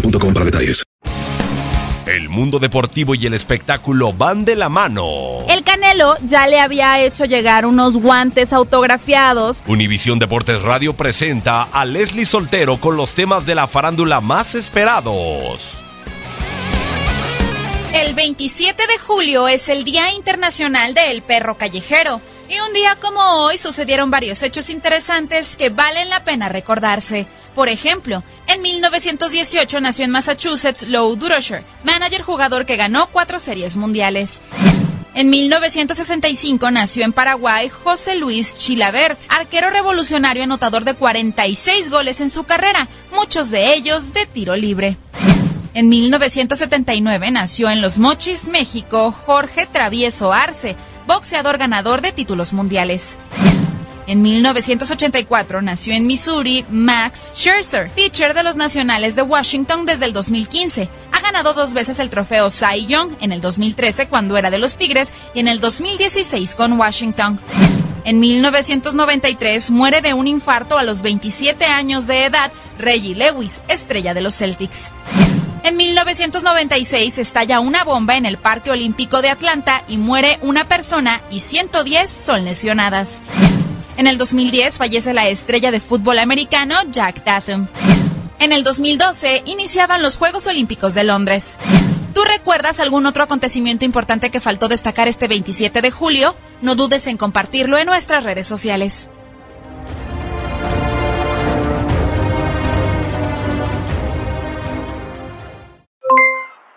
boostmobile.com para detalles. El mundo deportivo y el espectáculo van de la mano. El Canelo ya le había hecho llegar unos guantes autografiados. Univisión Deportes Radio presenta a Leslie Soltero con los temas de la farándula más esperados. El 27 de julio es el Día Internacional del Perro Callejero. Y un día como hoy sucedieron varios hechos interesantes que valen la pena recordarse. Por ejemplo, en 1918 nació en Massachusetts Lou Durocher, manager jugador que ganó cuatro series mundiales. En 1965 nació en Paraguay José Luis Chilabert, arquero revolucionario anotador de 46 goles en su carrera, muchos de ellos de tiro libre. En 1979 nació en Los Mochis, México, Jorge Travieso Arce, boxeador ganador de títulos mundiales. En 1984 nació en Missouri Max Scherzer, pitcher de los Nacionales de Washington desde el 2015. Ha ganado dos veces el trofeo Cy Young en el 2013 cuando era de los Tigres y en el 2016 con Washington. En 1993 muere de un infarto a los 27 años de edad Reggie Lewis, estrella de los Celtics. En 1996 estalla una bomba en el Parque Olímpico de Atlanta y muere una persona y 110 son lesionadas. En el 2010 fallece la estrella de fútbol americano Jack Tatum. En el 2012 iniciaban los Juegos Olímpicos de Londres. ¿Tú recuerdas algún otro acontecimiento importante que faltó destacar este 27 de julio? No dudes en compartirlo en nuestras redes sociales.